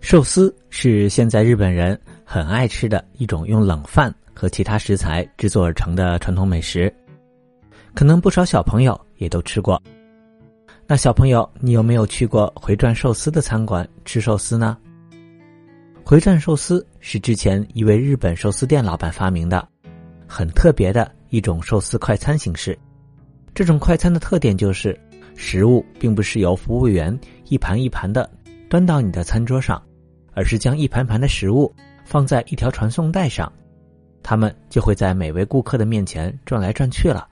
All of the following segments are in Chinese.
寿司是现在日本人很爱吃的一种用冷饭和其他食材制作而成的传统美食，可能不少小朋友也都吃过。那小朋友，你有没有去过回转寿司的餐馆吃寿司呢？回转寿司是之前一位日本寿司店老板发明的，很特别的一种寿司快餐形式。这种快餐的特点就是，食物并不是由服务员一盘一盘的端到你的餐桌上。而是将一盘盘的食物放在一条传送带上，他们就会在每位顾客的面前转来转去了。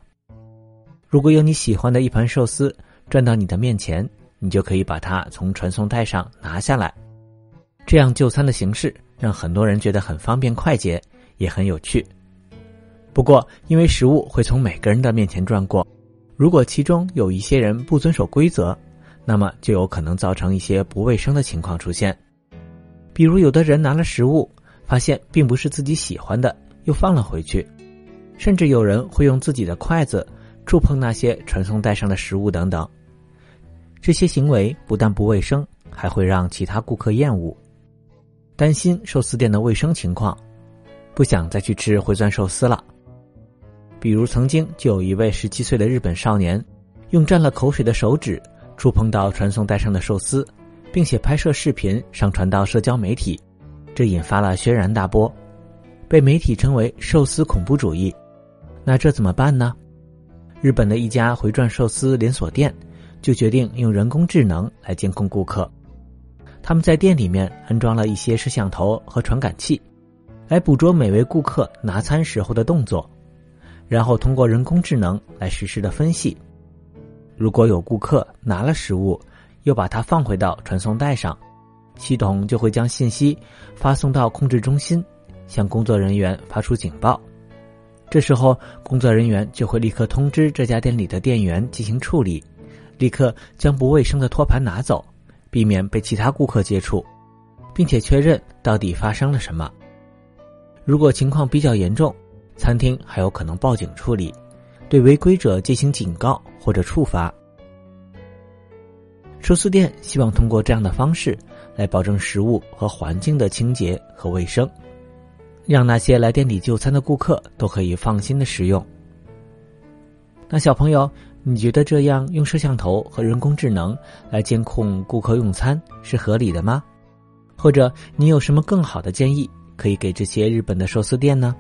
如果有你喜欢的一盘寿司转到你的面前，你就可以把它从传送带上拿下来。这样就餐的形式让很多人觉得很方便快捷，也很有趣。不过，因为食物会从每个人的面前转过，如果其中有一些人不遵守规则，那么就有可能造成一些不卫生的情况出现。比如，有的人拿了食物，发现并不是自己喜欢的，又放了回去；甚至有人会用自己的筷子触碰那些传送带上的食物等等。这些行为不但不卫生，还会让其他顾客厌恶，担心寿司店的卫生情况，不想再去吃回转寿司了。比如，曾经就有一位十七岁的日本少年，用沾了口水的手指触碰到传送带上的寿司。并且拍摄视频上传到社交媒体，这引发了轩然大波，被媒体称为“寿司恐怖主义”。那这怎么办呢？日本的一家回转寿司连锁店就决定用人工智能来监控顾客。他们在店里面安装了一些摄像头和传感器，来捕捉每位顾客拿餐时候的动作，然后通过人工智能来实时的分析。如果有顾客拿了食物，又把它放回到传送带上，系统就会将信息发送到控制中心，向工作人员发出警报。这时候，工作人员就会立刻通知这家店里的店员进行处理，立刻将不卫生的托盘拿走，避免被其他顾客接触，并且确认到底发生了什么。如果情况比较严重，餐厅还有可能报警处理，对违规者进行警告或者处罚。寿司店希望通过这样的方式来保证食物和环境的清洁和卫生，让那些来店里就餐的顾客都可以放心的食用。那小朋友，你觉得这样用摄像头和人工智能来监控顾客用餐是合理的吗？或者你有什么更好的建议可以给这些日本的寿司店呢？